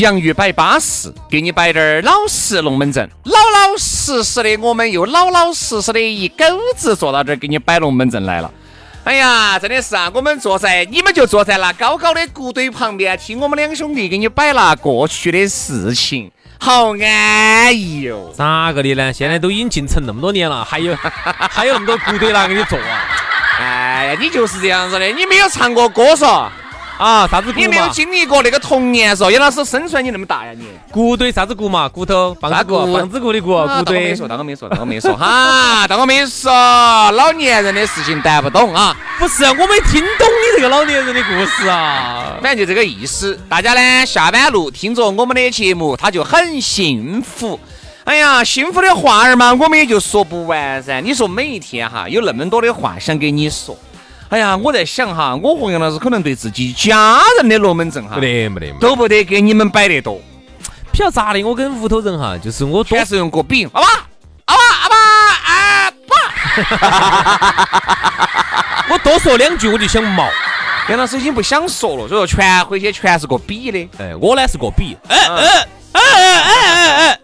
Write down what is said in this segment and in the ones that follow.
洋芋摆巴适，给你摆点儿老实龙门阵，老老实实的，我们又老老实实的一狗子坐到这儿给你摆龙门阵来了。哎呀，真的是啊，我们坐在，你们就坐在那高高的谷堆旁边，听我们两兄弟给你摆那过去的事情，好安逸哟。咋个的呢？现在都已经进城那么多年了，还有 还有那么多谷堆拿给你做啊？哎呀，你就是这样子的，你没有唱过歌嗦。啊，啥子骨你没有经历过那个童年嗦？杨老师生出来你那么大呀你？骨堆啥子骨嘛？骨头，棒子骨，棒子骨的骨，骨堆。没说，当我没说，当我没说哈，当我没说，老年人的事情谈不懂啊。不是，我没听懂你这个老年人的故事啊。反正就这个意思。大家呢下班路听着我们的节目，他就很幸福。哎呀，幸福的话儿嘛，我们也就说不完噻。你说每一天哈，有那么多的话想给你说。哎呀，我在想哈，我和杨老师可能对自己家人的龙门阵哈，不得没得，都不得给你们摆得多。比较咋的？我跟屋头人哈，就是我全是用个比，阿爸阿爸阿爸阿爸，我多说两句我就想毛。杨老师已经不想说了，所以说全回去全是个比的。哎，我呢是个比，哎哎哎哎哎哎。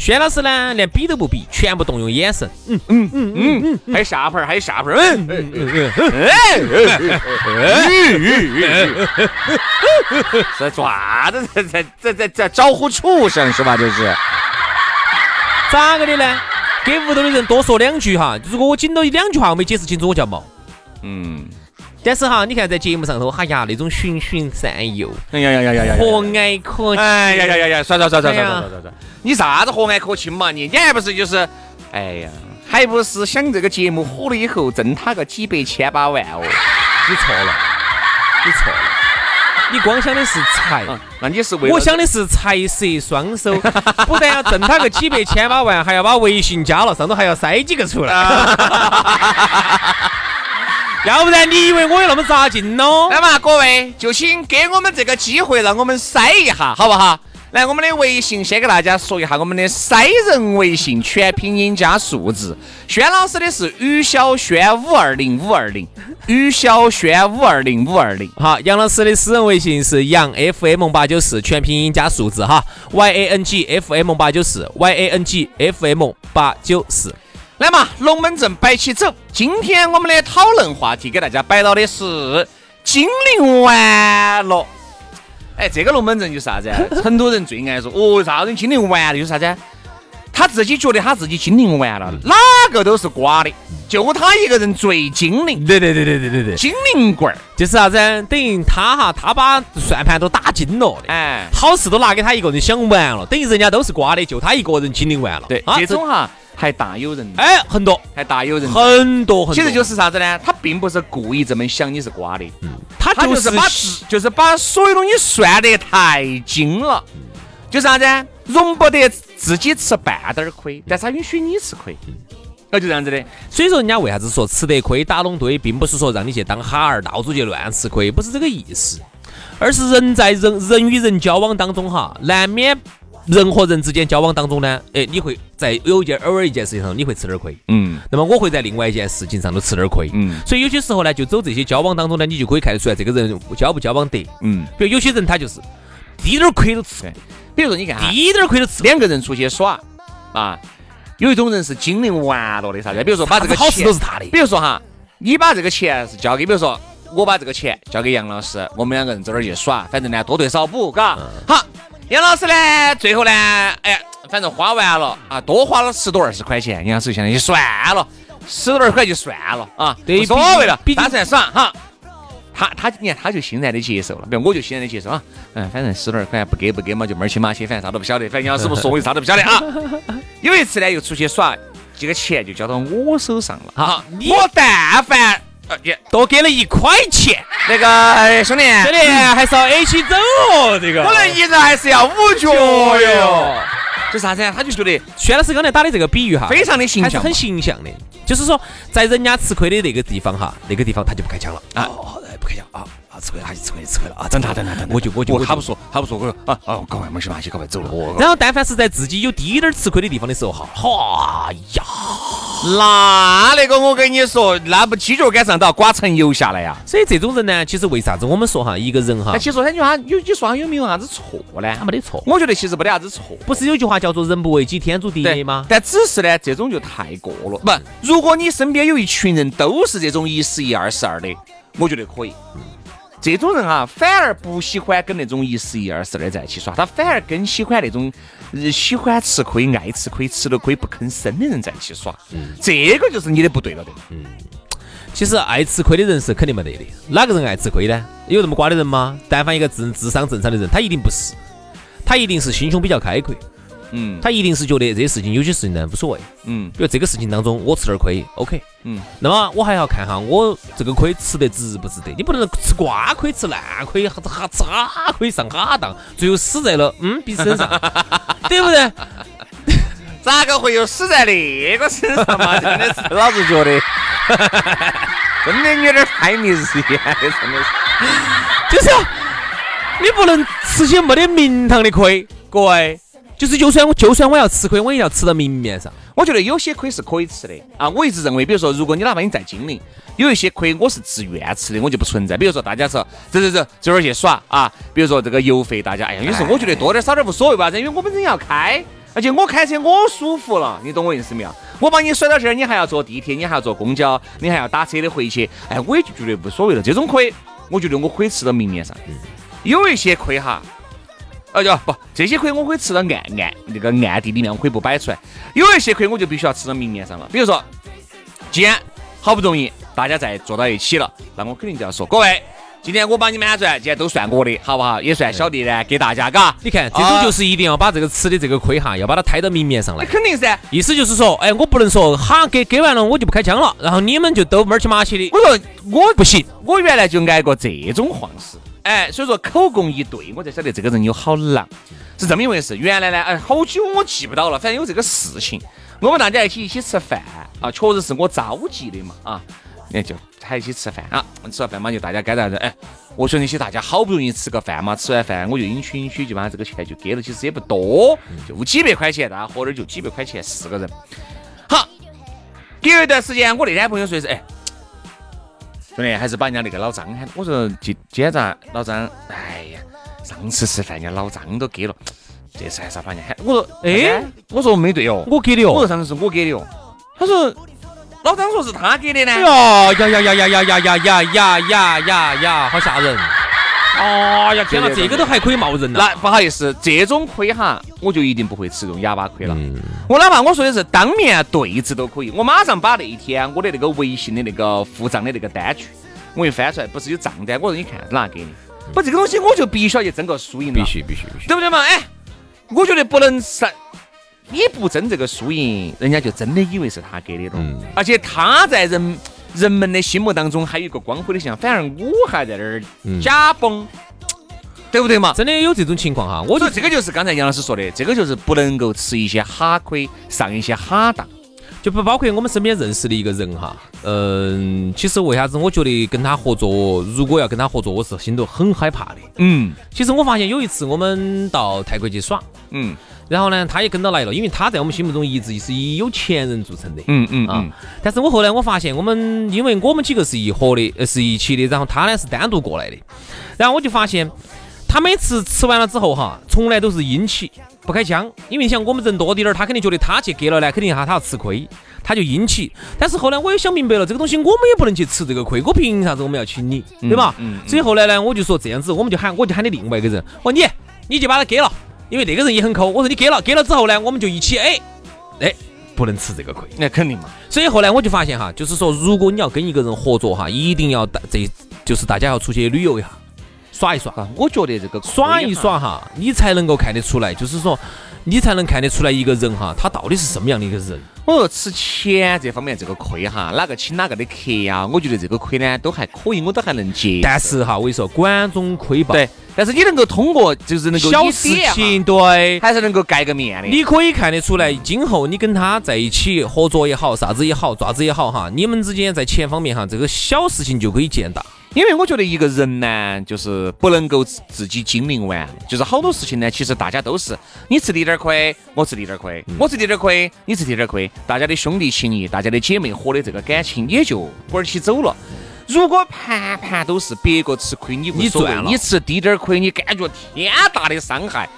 轩老师呢，连比都不比，全部动用眼神。嗯嗯嗯嗯嗯，还有下盘，还有下盘。嗯嗯嗯嗯嗯。在做啥子？在在在在在招呼畜生是吧？这是。咋个的呢？给屋头的人多说两句哈。如果我紧到一两句话我没解释清楚，我叫毛。嗯。但是哈，你看在节目上头，哎呀，那种循循善诱，哎呀呀呀呀呀，和蔼可亲，哎呀呀呀呀，算算算算算算算算，你啥子和蔼可亲嘛？你你还不是就是，哎呀，还不是想这个节目火了以后挣他个几百千把万哦？你错了，你错了，你光想的是财，那你是为我想的是财色双收，不但要挣他个几百千把万，还要把微信加了，上头还要塞几个出来。要不然你以为我有那么扎劲喽？来嘛，各位就请给我们这个机会，让我们筛一下，好不好？来，我们的微信先给大家说一下，我们的筛人微信全拼音加数字。轩老师的是于小轩五二零五二零，于小轩五二零五二零。好，杨老师的私人微信是杨 FM 八九四，全拼音加数字哈，Y A N G F M 八九四，Y A N G F M 八九四。来嘛，龙门阵摆起走。今天我们的讨论话题给大家摆到的是精灵完了。哎，这个龙门阵就是啥子？成都人最爱说哦，啥子精灵完了就是啥子？他自己觉得他自己精灵完了，哪个都是瓜的，就他一个人最精灵。对对对对对对对，精灵棍儿就是啥子？等于他哈，他把算盘都打精了的，哎，好事都拿给他一个人想完了，等于人家都是瓜的，就他一个人精灵完了。对，这种哈。还大有人哎，很多，还大有人很多很多。其实就是啥子呢？他并不是故意这么想你是瓜的，嗯，他就是把就是把所有东西算得太精了，就啥子？容不得自己吃半点儿亏，但是他允许你吃亏，那就这样子的。所以说，人家为啥子说吃得亏打拢堆，并不是说让你去当哈儿，到处去乱吃亏，不是这个意思，而是人在人人与人交往当中哈，难免。人和人之间交往当中呢，哎，你会在有一件偶尔一件事情上你会吃点亏，嗯，那么我会在另外一件事情上都吃点亏，嗯，所以有些时候呢，就走这些交往当中呢，你就可以看得出来这个人交不交往得，嗯，比如有些人他就是滴点亏都吃，比如说你看，滴点亏都吃，两个人出去耍，啊，有一种人是精灵玩了的啥子？比如说把这个好事都是他的。比如说哈，你把这个钱是交给，比如说我把这个钱交给杨老师，我们两个人走哪儿去耍，反正呢多对少补，嘎。好，杨老师呢，最后呢，哎，反正花完了啊，多花了十多二十块钱，杨老师现在就算了，十多二十块就算了啊，对无所谓了，打算爽哈。他他你看他就欣然的接受了，比如我就欣然的接受啊，嗯，反正十多二块不给不给嘛，就门儿清马切，反正啥都不晓得，反正杨老师不说我就啥都不晓得啊。有一次呢，又出去耍，这个钱就交到我手上了。好你我但凡多给了一块钱，那个哎兄弟，兄弟还是要 A 起走哦，这个可能一人还是要五角哟。就啥子啊？他就觉得薛老师刚才打的这个比喻哈，非常的形象，还是很形象的。就是说，在人家吃亏的那个地方哈，那个地方他就不开枪了啊不开枪啊啊，吃亏了，他就吃亏了，吃亏了啊！等他等他等他，我就我就我他不说，他不说，我说啊啊，赶快没事嘛，去赶快走了。然后，但凡是在自己有低点儿吃亏的地方的时候哈，哈呀，那那个我跟你说，那不犄角杆上都要刮层油下来呀。所以这种人呢，其实为啥子我们说哈，一个人哈那，其实他句话有你说他有没有啥子错呢？他没得错，我觉得其实没得啥子错。不是有句话叫做“人不为己，天诛地灭”吗？但只是呢，这种就太过了。不，如果你身边有一群人都是这种一十一二十二的，我觉得可以。这种人哈，反而不喜欢跟那种一十一二十的在一起耍，他反而更喜欢那种喜欢吃亏、爱吃亏、吃了亏不吭声的人在一起耍。嗯这个就是你的不对了的。嗯其实爱吃亏的人是肯定没得的。哪个人爱吃亏呢？有那么瓜的人吗？但凡一个智智商正常的人，他一定不是，他一定是心胸比较开阔，嗯他一定是觉得这些事情有些事情呢无所谓。嗯比如这个事情当中，我吃点亏，OK，嗯，那么我还要看哈，我这个亏吃得值不值得？你不能吃瓜亏、吃烂亏、哈哈吃哈亏上哈当，最后死在了嗯彼此身上，对不对？咋个会有死在那个身上嘛？真的是，老子觉得 真的有点太迷日眼了，真的是。就是要你不能吃些没得名堂的亏，各位。就是就算我就算我要吃亏，我也要吃到明面上。我觉得有些亏是可以吃的啊。我一直认为，比如说，如果你哪怕你在金陵，有一些亏我是自愿吃的，我就不存在。比如说，大家说走走走，走哪儿去耍啊？比如说这个油费，大家哎呀，有时候我觉得多点少点无所谓吧，因为我本身要开，而且我开车我舒服了，你懂我意思没有？我把你甩到这儿，你还要坐地铁，你还要坐公交，你还要打车的回去，哎，我也就觉得无所谓了。这种亏，我觉得我可以吃到明面上。有一些亏哈。呃，就不这些亏我可以吃到暗暗那个暗地里面，我可以不摆出来。有一些亏我就必须要吃到明面上了。比如说，既然好不容易大家在坐到一起了，那我肯定就要说，各位，今天我把你们喊出来，今天都算我的，好不好？也算小弟呢，给大家，嘎。你看，这种就是一定要把这个吃的这个亏哈，要把它摊到明面上来那。肯定噻。意思就是说，哎，我不能说哈给给完了我就不开枪了，然后你们就都门儿去马起的。我说我不行，我原来就挨过这种晃事，哎，所以说口供一对，我才晓得这个人有好狼，是这么一回事。原来呢，哎，好久我记不到了，反正有这个事情。我们大家一起一起吃饭啊，确实是我召集的嘛啊，那就还一起吃饭啊，吃完饭嘛就大家该咋子，哎，我说那些大家好不容易吃个饭嘛，吃完饭我就允许允许就把这个钱就给了，其实也不多，就几百块钱，大家喝点就几百块钱，四个人。好，隔一段时间，我那天朋友说的是，哎。兄弟，还是把人家那个老张喊。我说今今天咋老张？哎呀，上次吃饭人家老张都给了，这次还是要把人家喊。我说哎，我说没对哦，我给的哦。我说上次是我给的哦。他说老张说是他给的呢。哎呀呀呀呀呀呀呀呀呀呀呀呀呀，好吓人！哎呀，天哪，这个都还可以冒人呐！那不好意思，这种亏哈，我就一定不会吃这种哑巴亏了。我哪怕我说的是当面对质都可以，我马上把那一天我的那个微信的那个付账的那个单据，我一翻出来，不是有账单，我说你看是哪给你？不，这个东西我就必须要去争个输赢了。必须必须必须。对不对嘛？哎，我觉得不能是，你不争这个输赢，人家就真的以为是他给的了。嗯而且他在人人们的心目当中还有一个光辉的形象，反而我还在那儿嗯假崩，对不对嘛？真的有这种情况哈，我就我觉得这个就是刚才杨老师说的，这个就是不能够吃一些哈亏，上一些哈当。就不包括我们身边认识的一个人哈，嗯，其实为啥子我觉得跟他合作，如果要跟他合作，我是心头很害怕的。嗯。其实我发现有一次我们到泰国去耍，嗯。然后呢，他也跟到来了，因为他在我们心目中一直是以有钱人著称的。嗯嗯啊嗯，但是我后来我发现，我们因为我们几个是一伙的，呃，是一起的，然后他呢是单独过来的，然后我就发现，他每次吃完了之后哈，从来都是阴气，不开枪，因为你想我们人多滴点儿，他肯定觉得他去给了呢，肯定哈他要吃亏，他就阴起。但是后来我也想明白了，这个东西我们也不能去吃这个亏，我凭啥子我们要请你，对吧？所以后来呢，我就说这样子，我们就喊我就喊你另外一个人，我说你你就把他给了，因为那个人也很抠。我说你给了，给了之后呢，我们就一起哎哎不能吃这个亏。那肯定嘛。所以后来我就发现哈，就是说如果你要跟一个人合作哈，一定要大这就是大家要出去旅游一下。耍一耍，我觉得这个耍一耍哈，你才能够看得出来，就是说，你才能看得出来一个人哈，他到底是什么样的一个人。我说吃钱这方面这个亏哈，哪个请哪个的客呀？我觉得这个亏呢都还可以，我都还能接。但是哈，我跟你说，管中窥豹。对，但是你能够通过，就是能够小事情，对，还是能够盖个面的。你可以看得出来，今后你跟他在一起合作也好，啥子也好，爪子也好哈，你们之间在钱方面哈，这个小事情就可以见大。因为我觉得一个人呢，就是不能够自己精明完，就是好多事情呢，其实大家都是你吃滴点儿亏，我吃滴点儿亏，我吃滴点儿亏，你吃滴点儿亏，大家的兄弟情谊，大家的姐妹伙的这个感情也就滚起走了。如果盘盘都是别个吃亏，你你赚了，你吃滴点儿亏，你感觉天大的伤害，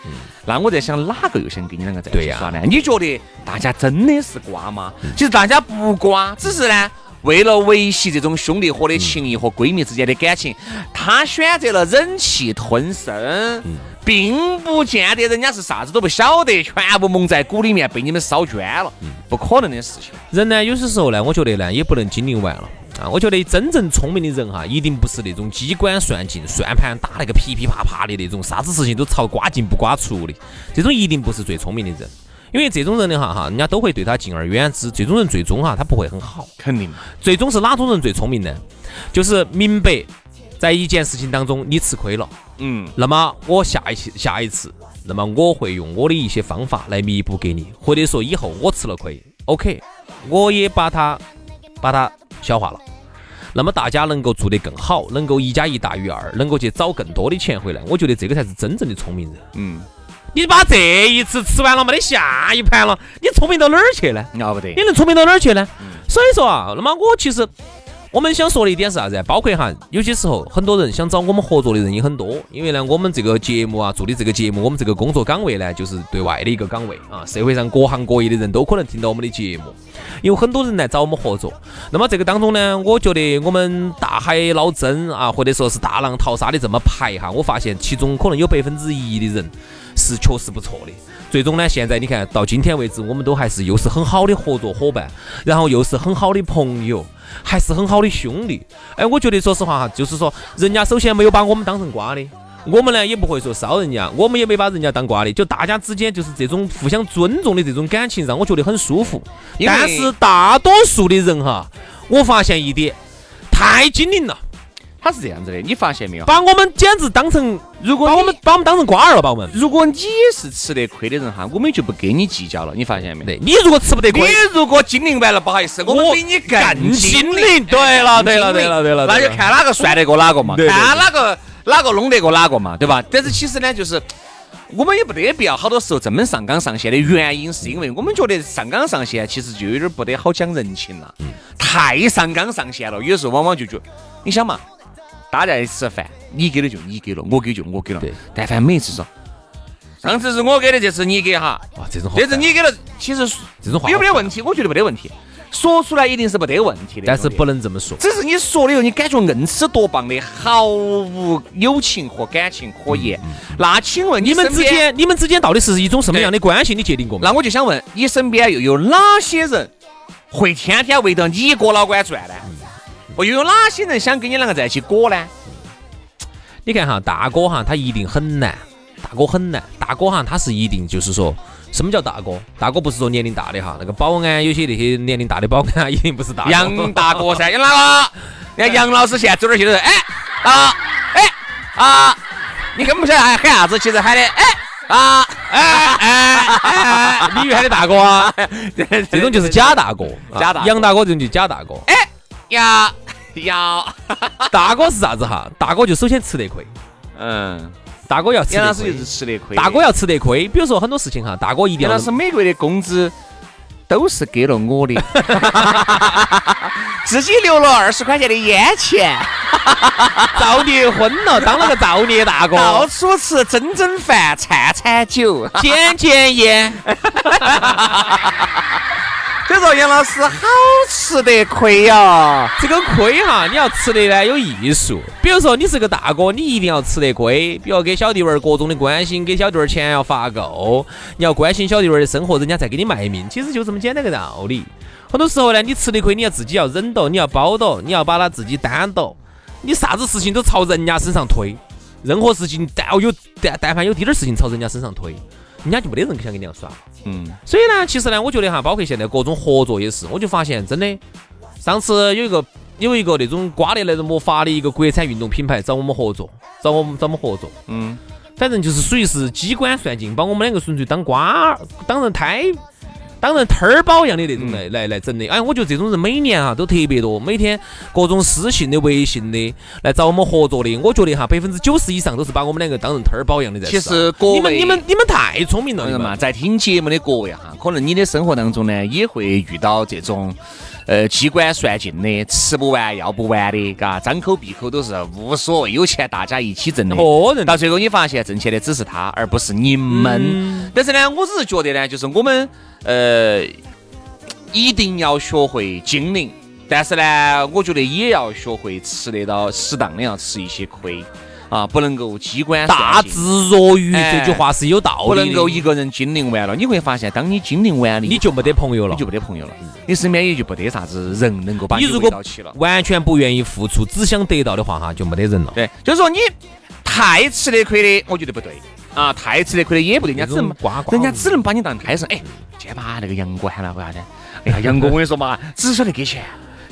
那我在想哪个又想跟你两个在一起耍呢？你觉得大家真的是瓜吗？其实大家不瓜，只是呢。为了维系这种兄弟伙的情谊和闺蜜之间的感情，他选择了忍气吞声，并不见得人家是啥子都不晓得，全部蒙在鼓里面被你们烧捐了，不可能的事情。人呢，有些时候呢，我觉得呢，也不能精灵完了啊。我觉得真正聪明的人哈，一定不是那种机关算尽、算盘打那个噼噼啪啪的那种，啥子事情都朝瓜进不瓜出的，这种一定不是最聪明的人。因为这种人的话哈，人家都会对他敬而远之。这种人最终哈，他不会很好。肯定。最终是哪种人最聪明呢？就是明白在一件事情当中你吃亏了，嗯，那么我下一次下一次，那么我会用我的一些方法来弥补给你，或者说以后我吃了亏，OK，我也把它把它消化了。那么大家能够做得更好，能够一加一大于二，能够去找更多的钱回来，我觉得这个才是真正的聪明人。嗯。你把这一次吃完了，没得下一盘了，你聪明到哪儿去呢？要不得，你能聪明到哪儿去呢？所以说啊，那么我其实我们想说的一点是啥子？包括哈，有些时候很多人想找我们合作的人也很多，因为呢，我们这个节目啊，做的这个节目，我们这个工作岗位呢，就是对外的一个岗位啊，社会上各行各业的人都可能听到我们的节目，有很多人来找我们合作。那么这个当中呢，我觉得我们大海捞针啊，或者说是大浪淘沙的这么排哈，我发现其中可能有百分之一的人。是确实不错的。最终呢，现在你看到今天为止，我们都还是又是很好的合作伙伴，然后又是很好的朋友，还是很好的兄弟。哎，我觉得说实话哈，就是说人家首先没有把我们当成瓜的，我们呢也不会说烧人家，我们也没把人家当瓜的，就大家之间就是这种互相尊重的这种感情，让我觉得很舒服。但是大多数的人哈，我发现一点，太精灵了。他是这样子的，你发现没有？把我们简直当成，如果把我们把我们当成瓜儿了，把我们。如果你是吃得亏的人哈，我们就不跟你计较了。你发现没？对，你如果吃不得亏，你如果精灵完了，不好意思，我们比你更精灵。对了，对了，对了，对了，那就看哪个算得过哪个嘛，看哪个哪个弄得过哪个嘛，对吧？但是其实呢，就是我们也不得必要好多时候这么上纲上线的原因，是因为我们觉得上纲上线其实就有点不得好讲人情了，太上纲上线了，有时候往往就觉，你想嘛。大家一起吃饭，你给的就你给了，我给就我给了。对，但凡每次说，上次是我给的，这次你给哈。哇，这种这次你给了，其实这种话有没得问题？我觉得没得问题。说出来一定是没得问题的，但是不能这么说。只是你说了以后，你感觉硬是多棒的，毫无友情和感情可言。那请问你们之间，你们之间到底是一种什么样的关系？你界定过吗？那我就想问，你身边又有哪些人会天天围着你哥老倌转呢？哦，又有哪些人想跟你两个在一起过呢？你看哈，大哥哈，他一定很难。大哥很难，大哥哈，他是一定就是说，什么叫大哥？大哥不是说年龄大的哈，那个保安有些那些年龄大的保安啊，一定不是大。杨大哥噻，杨大哥，你 看杨老师现在走哪去都是，哎啊哎啊，你根本不晓得喊喊啥子，其实喊的哎啊哎哎哎，你以为喊的大哥啊？这种就是假大哥，假大杨大哥这种就假大哥。哎呀。要大哥是啥子哈？大哥就首先吃得亏，嗯，大哥要吃得亏，就是吃得亏。大哥要吃得亏，比如说很多事情哈，大哥一定要。是每个月的工资都是给了我的，自己留了二十块钱的烟钱。造孽昏了，当了个造孽大哥，到处吃蒸蒸饭、餐餐酒，捡捡烟。所以说杨老师好吃得亏呀。这个亏哈，你要吃的呢有艺术。比如说你是个大哥，你一定要吃得亏，比如给小弟娃儿各种的关心，给小弟娃儿钱要发够，你要关心小弟娃儿的生活，人家再给你卖命。其实就这么简单个道理。很多时候呢，你吃的亏，你要自己要忍到，你要包到，你要把它自己担到。你啥子事情都朝人家身上推，任何事情但有但但凡有滴点事情朝人家身上推，人家就没得人想跟你样耍。嗯，所以呢，其实呢，我觉得哈，包括现在各种合作也是，我就发现真的，上次有一个有一个那种刮的那种魔法的一个国产运动品牌找我们合作，找我们找我们合作，嗯，反正就是属于是机关算尽，把我们两个纯粹当瓜当成胎。当然，摊儿包一样的那种来来来整的，哎，我觉得这种人每年啊都特别多，每天各种私信的、微信的来找我们合作的，我觉得哈百分之九十以上都是把我们两个当成摊儿包一样的在。其实各位，你们你们你们太聪明了，朋友们，在听节目的各位哈，可能你的生活当中呢也会遇到这种呃机关算尽的、吃不完要不完的，嘎，张口闭口都是无所谓，有钱大家一起挣的。可能到最后你发现挣钱的只是他，而不是你们。但是呢，我只是觉得呢，就是我们。呃，一定要学会精灵，但是呢，我觉得也要学会吃得到适当的要吃一些亏啊，不能够机关大智若愚这句话是有道理的不能够一个人精灵完了，你会发现，当你精灵完了，你就没得朋友了，你就没得朋友了，你身边也就没得啥子人能够把你如果完全不愿意付出，只想得到的话哈，就没得人了。对，就是说你太吃得亏的，我觉得不对。啊，太吃得亏的也不对，人家只能人家只能把你当胎神。哎，先把那个杨哥喊来，为啥子？哎呀，杨哥，我跟你说嘛，只晓得给钱，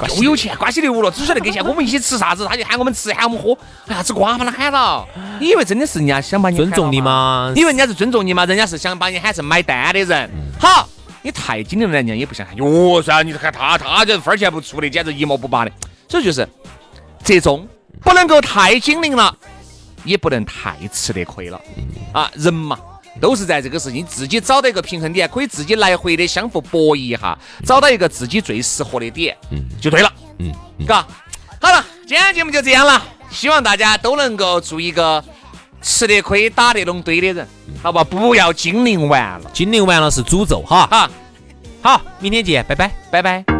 就有钱，瓜稀流了，只晓得给钱。我们一起吃啥子，他就喊我们吃，喊我们喝。哎呀，吃瓜把他喊了。你以为真的是人家想把你尊重你吗？你以为人家是尊重你吗？人家是想把你喊成买单的人。好，你太精灵了，人家也不想喊。哟，算了，你看他，他这分钱不出的，简直一毛不拔的。所以就是折中，不能够太精灵了。也不能太吃得亏了啊！人嘛，都是在这个事情自己找到一个平衡点，可以自己来回的相互博弈一下，找到一个自己最适合的点，嗯，就对了，嗯，嘎，好了，今天节目就这样了，希望大家都能够做一个吃得亏、打得拢堆的人，好吧？不要精灵完了，精灵完了是诅咒哈，哈，好，明天见，拜拜，拜拜。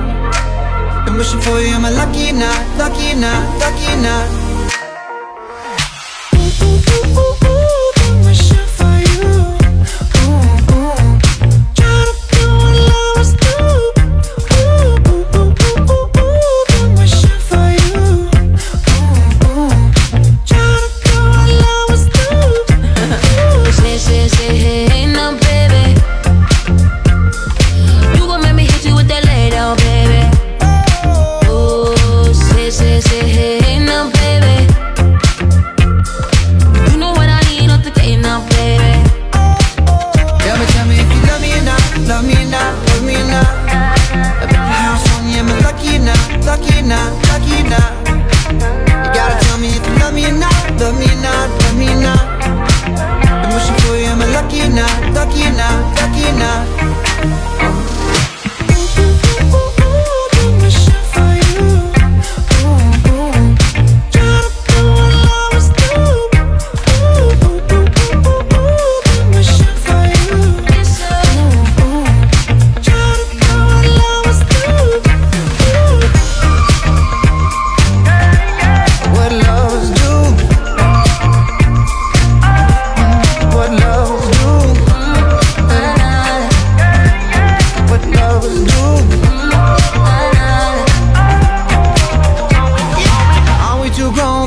Wishing for you, am I lucky or lucky or lucky or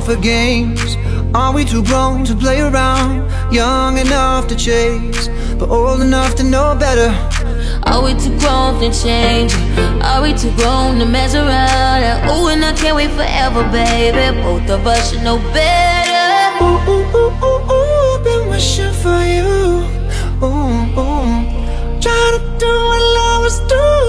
for games? Are we too grown to play around? Young enough to chase, but old enough to know better. Are we too grown to change? Are we too grown to measure out? Oh, and I can't wait forever, baby. Both of us should know better. Ooh, ooh, ooh, ooh, ooh, been wishing for you. Ooh, ooh, try to do what lovers do.